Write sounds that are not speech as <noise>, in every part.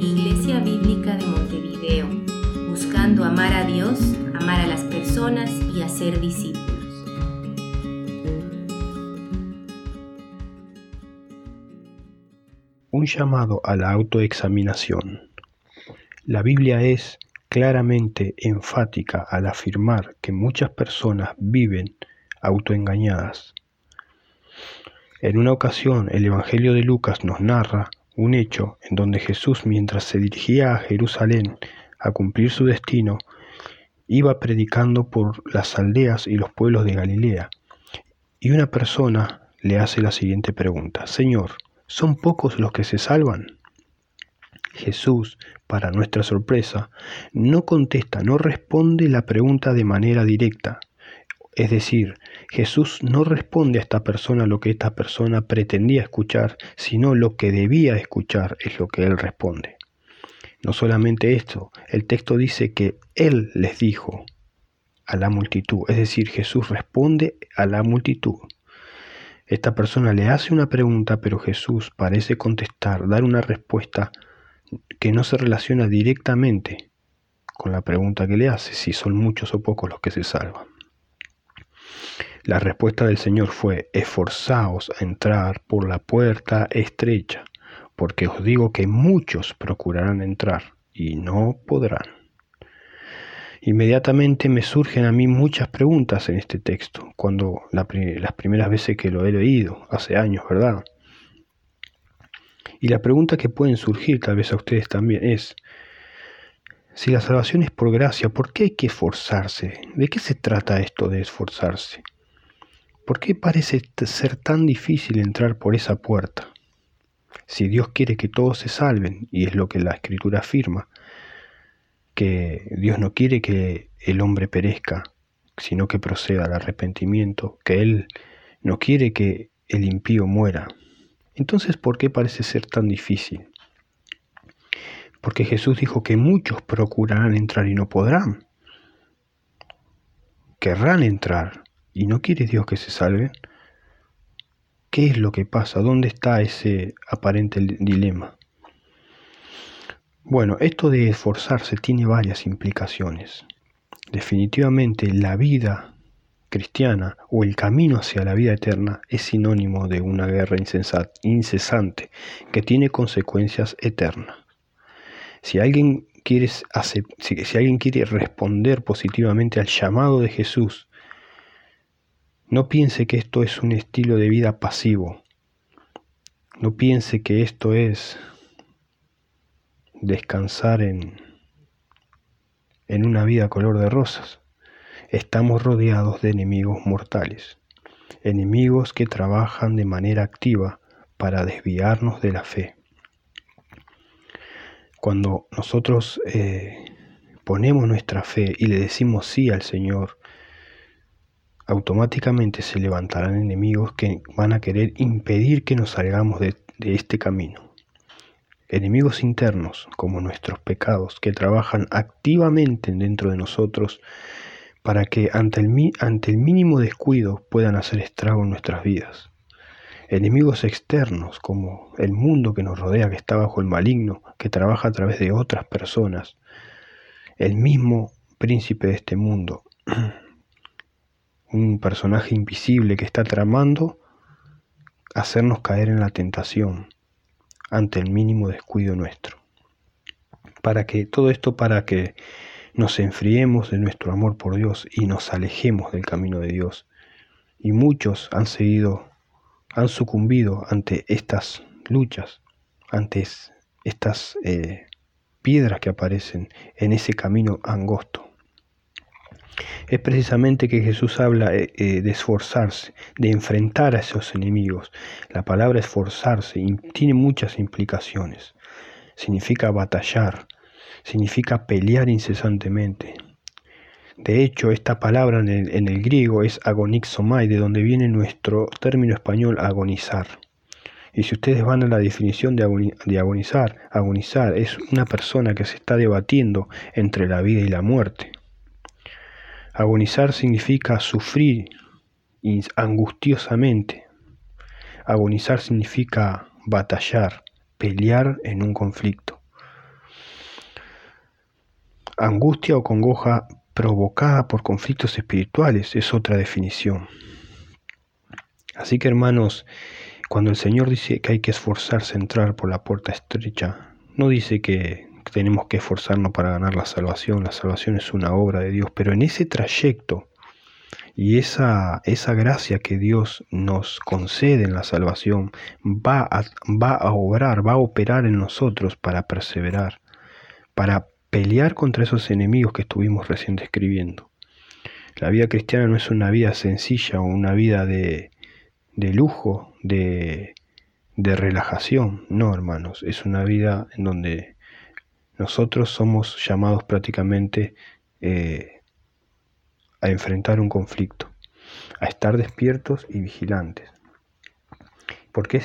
Iglesia Bíblica de Montevideo, buscando amar a Dios, amar a las personas y hacer discípulos. Un llamado a la autoexaminación. La Biblia es claramente enfática al afirmar que muchas personas viven autoengañadas. En una ocasión el Evangelio de Lucas nos narra un hecho en donde Jesús mientras se dirigía a Jerusalén a cumplir su destino, iba predicando por las aldeas y los pueblos de Galilea. Y una persona le hace la siguiente pregunta, Señor, ¿son pocos los que se salvan? Jesús, para nuestra sorpresa, no contesta, no responde la pregunta de manera directa, es decir, Jesús no responde a esta persona lo que esta persona pretendía escuchar, sino lo que debía escuchar es lo que él responde. No solamente esto, el texto dice que Él les dijo a la multitud, es decir, Jesús responde a la multitud. Esta persona le hace una pregunta, pero Jesús parece contestar, dar una respuesta que no se relaciona directamente con la pregunta que le hace, si son muchos o pocos los que se salvan. La respuesta del Señor fue, esforzaos a entrar por la puerta estrecha, porque os digo que muchos procurarán entrar y no podrán. Inmediatamente me surgen a mí muchas preguntas en este texto, cuando las primeras veces que lo he leído, hace años, ¿verdad? Y la pregunta que pueden surgir tal vez a ustedes también es, si la salvación es por gracia, ¿por qué hay que esforzarse? ¿De qué se trata esto de esforzarse? ¿Por qué parece ser tan difícil entrar por esa puerta? Si Dios quiere que todos se salven, y es lo que la Escritura afirma, que Dios no quiere que el hombre perezca, sino que proceda al arrepentimiento, que Él no quiere que el impío muera. Entonces, ¿por qué parece ser tan difícil? Porque Jesús dijo que muchos procurarán entrar y no podrán. Querrán entrar, y no quiere Dios que se salven, ¿qué es lo que pasa? ¿Dónde está ese aparente dilema? Bueno, esto de esforzarse tiene varias implicaciones. Definitivamente la vida cristiana o el camino hacia la vida eterna es sinónimo de una guerra incesante que tiene consecuencias eternas. Si alguien quiere, si alguien quiere responder positivamente al llamado de Jesús no piense que esto es un estilo de vida pasivo. No piense que esto es descansar en, en una vida color de rosas. Estamos rodeados de enemigos mortales, enemigos que trabajan de manera activa para desviarnos de la fe. Cuando nosotros eh, ponemos nuestra fe y le decimos sí al Señor, automáticamente se levantarán enemigos que van a querer impedir que nos salgamos de, este camino. Enemigos internos, como nuestros pecados, que trabajan activamente dentro de nosotros para que ante el, mínimo descuido puedan hacer estrago en nuestras vidas. Enemigos externos, como el mundo que nos rodea, que está bajo el maligno, que trabaja a través de otras personas. El mismo príncipe de este mundo, <clears throat> un personaje invisible que está tramando hacernos caer en la tentación ante el mínimo descuido nuestro. Para que todo esto para que nos enfriemos de nuestro amor por Dios y nos alejemos del camino de Dios. Y muchos han seguido, han sucumbido ante estas luchas, ante estas eh, piedras que aparecen en ese camino angosto es precisamente que Jesús habla eh, eh, de esforzarse, de enfrentar a esos enemigos. La palabra esforzarse tiene muchas implicaciones. Significa batallar, significa pelear incesantemente. De hecho, esta palabra en el, griego es agonixomai, de donde viene nuestro término español agonizar. Y si ustedes van a la definición de, agonizar, agonizar es una persona que se está debatiendo entre la vida y la muerte. Agonizar significa sufrir angustiosamente. Agonizar significa batallar, pelear en un conflicto. Angustia o congoja provocada por conflictos espirituales es otra definición. Así que hermanos, cuando el Señor dice que hay que esforzarse a entrar por la puerta estrecha, no dice que tenemos que esforzarnos para ganar la salvación, la salvación es una obra de Dios, pero en ese trayecto y esa, esa gracia que Dios nos concede en la salvación va a, va a obrar, va a operar en nosotros para perseverar, para pelear contra esos enemigos que estuvimos recién describiendo. La vida cristiana no es una vida sencilla o una vida de, de lujo, de, de relajación, no hermanos, es una vida en donde nosotros somos llamados prácticamente eh, a enfrentar un conflicto, a estar despiertos y vigilantes. ¿Por qué,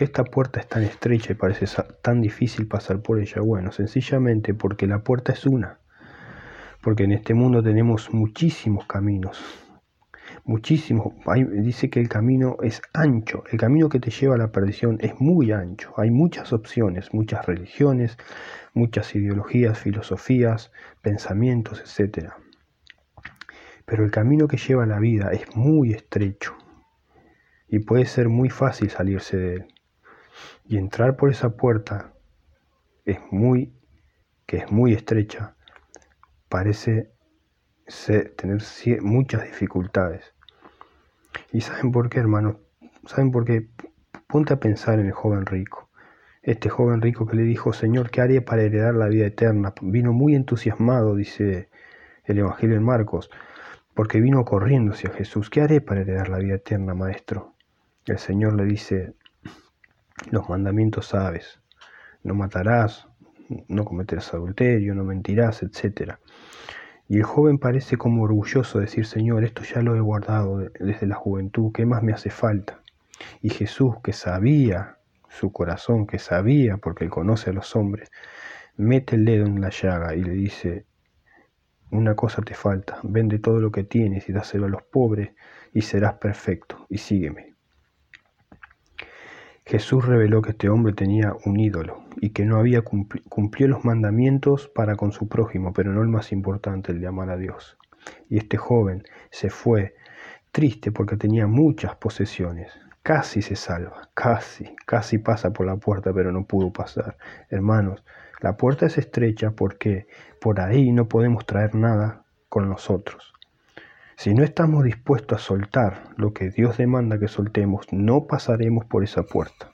esta puerta es tan estrecha y parece tan difícil pasar por ella? Bueno, sencillamente porque la puerta es una. Porque en este mundo tenemos muchísimos caminos. Muchísimos. dice que el camino es ancho. El camino que te lleva a la perdición es muy ancho. Hay muchas opciones, muchas religiones, muchas ideologías, filosofías, pensamientos, etc. Pero el camino que lleva a la vida es muy estrecho y puede ser muy fácil salirse de él. Y entrar por esa puerta es muy, que es muy estrecha, parece tener muchas dificultades. ¿Y saben por qué, hermano? ¿Saben por qué? Ponte a pensar en el joven rico. Este joven rico que le dijo, Señor, ¿qué haré para heredar la vida eterna? Vino muy entusiasmado, dice el Evangelio de Marcos, porque vino corriendo hacia Jesús. ¿Qué haré para heredar la vida eterna, maestro? El Señor le dice, los mandamientos sabes, no matarás, no cometerás adulterio, no mentirás, etc. Y el joven parece como orgulloso de decir, Señor, esto ya lo he guardado desde la juventud, ¿qué más me hace falta? Y Jesús, que sabía su corazón que sabía, porque él conoce a los hombres, mete el dedo en la llaga y le dice, una cosa te falta, vende todo lo que tienes y dáselo a los pobres y serás perfecto, y sígueme. Jesús reveló que este hombre tenía un ídolo y que no había cumplido los mandamientos para con su prójimo, pero no el más importante, el de amar a Dios. Y este joven se fue triste porque tenía muchas posesiones, casi se salva, casi, casi pasa por la puerta, pero no pudo pasar. Hermanos, la puerta es estrecha porque por ahí no podemos traer nada con nosotros. Si no estamos dispuestos a soltar lo que Dios demanda que soltemos, no pasaremos por esa puerta.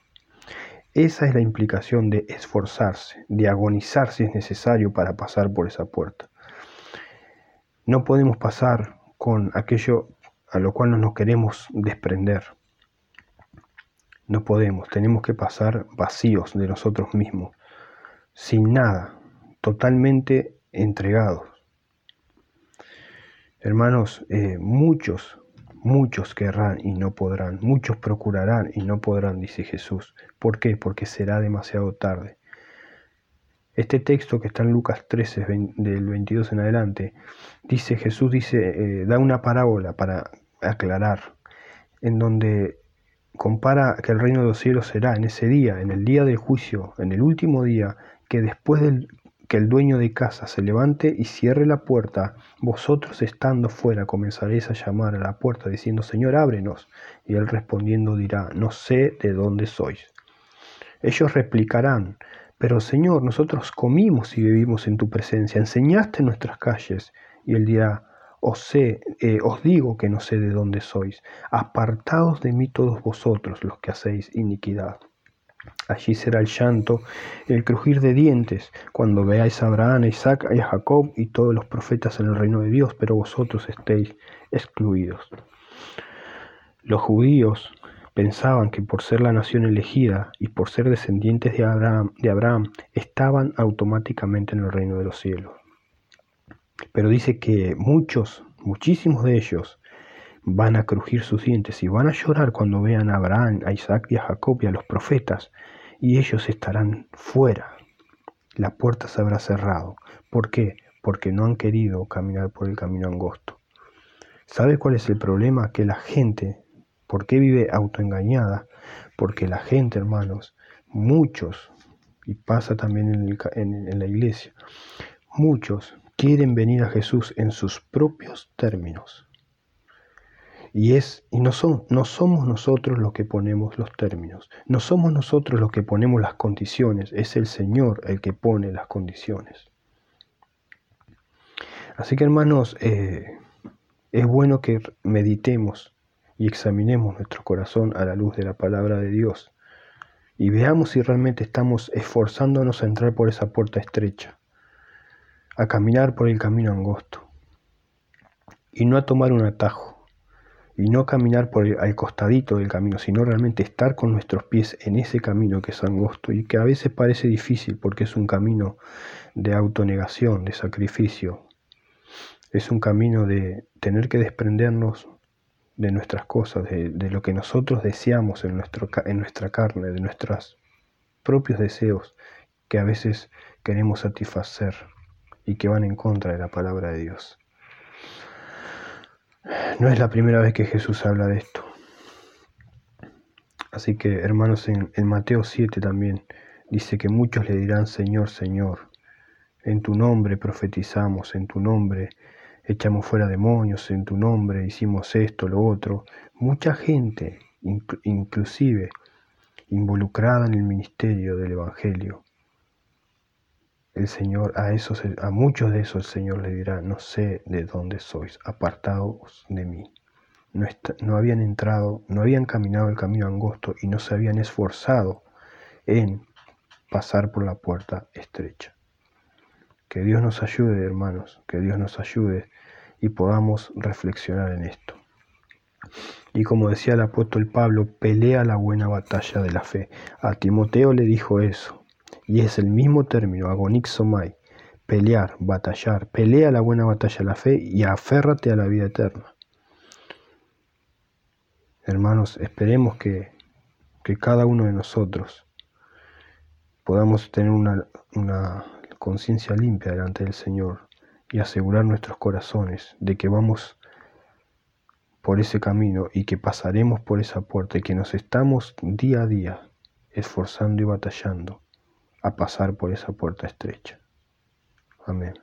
Esa es la implicación de esforzarse, de agonizar si es necesario para pasar por esa puerta. No podemos pasar con aquello a lo cual no nos queremos desprender. No podemos, tenemos que pasar vacíos de nosotros mismos, sin nada, totalmente entregados. Hermanos, eh, muchos, muchos querrán y no podrán, muchos procurarán y no podrán, dice Jesús. ¿Por qué? Porque será demasiado tarde. Este texto que está en Lucas 13, del 22 en adelante, dice, Jesús dice, eh, da una parábola para aclarar, en donde compara que el reino de los cielos será en ese día, en el día del juicio, en el último día, que después del que el dueño de casa se levante y cierre la puerta, vosotros estando fuera comenzaréis a llamar a la puerta diciendo, Señor, ábrenos. Y él respondiendo dirá, no sé de dónde sois. Ellos replicarán, pero Señor, nosotros comimos y vivimos en tu presencia, enseñaste en nuestras calles. Y él dirá, os, sé, eh, os digo que no sé de dónde sois. Apartaos de mí todos vosotros los que hacéis iniquidad. Allí será el llanto, el crujir de dientes, cuando veáis a Abraham, a Isaac y a Jacob y todos los profetas en el reino de Dios, pero vosotros estéis excluidos. Los judíos pensaban que por ser la nación elegida y por ser descendientes de Abraham, de Abraham estaban automáticamente en el reino de los cielos. Pero dice que muchos, muchísimos de ellos, van a crujir sus dientes y van a llorar cuando vean a Abraham, a Isaac y a Jacob y a los profetas, y ellos estarán fuera. La puerta se habrá cerrado. ¿Por qué? Porque no han querido caminar por el camino angosto. ¿Sabe cuál es el problema? Que la gente, ¿por qué vive autoengañada? Porque la gente, hermanos, muchos, y pasa también en, la iglesia. Muchos quieren venir a Jesús en sus propios términos. Y, es, y no, son, no somos nosotros los que ponemos los términos, no somos nosotros los que ponemos las condiciones, es el Señor el que pone las condiciones. Así que hermanos, eh, es bueno que meditemos y examinemos nuestro corazón a la luz de la palabra de Dios y veamos si realmente estamos esforzándonos a entrar por esa puerta estrecha, a caminar por el camino angosto y no a tomar un atajo y no caminar por el, al costadito del camino, sino realmente estar con nuestros pies en ese camino que es angosto y que a veces parece difícil porque es un camino de autonegación, de sacrificio, es un camino de tener que desprendernos de nuestras cosas, de, lo que nosotros deseamos en, nuestro, en nuestra carne, de nuestros propios deseos que a veces queremos satisfacer y que van en contra de la palabra de Dios. No es la primera vez que Jesús habla de esto. Así que, hermanos, en, Mateo 7 también dice que muchos le dirán, Señor, Señor, en tu nombre profetizamos, en tu nombre echamos fuera demonios en tu nombre, hicimos esto, lo otro. Mucha gente, inclusive involucrada en el ministerio del Evangelio. El Señor, a, esos, a muchos de esos el Señor le dirá, no sé de dónde sois, apartados de mí. No, no habían entrado, no habían caminado el camino angosto y no se habían esforzado en pasar por la puerta estrecha. Que Dios nos ayude, hermanos, que Dios nos ayude y podamos reflexionar en esto. Y como decía el apóstol Pablo, pelea la buena batalla de la fe. A Timoteo le dijo eso, y es el mismo término, agonixomai, pelear, batallar, pelea la buena batalla la fe y aférrate a la vida eterna. Hermanos, esperemos que, que cada uno de nosotros podamos tener una, una conciencia limpia delante del Señor y asegurar nuestros corazones de que vamos por ese camino y que pasaremos por esa puerta y que nos estamos día a día esforzando y batallando a pasar por esa puerta estrecha. Amén.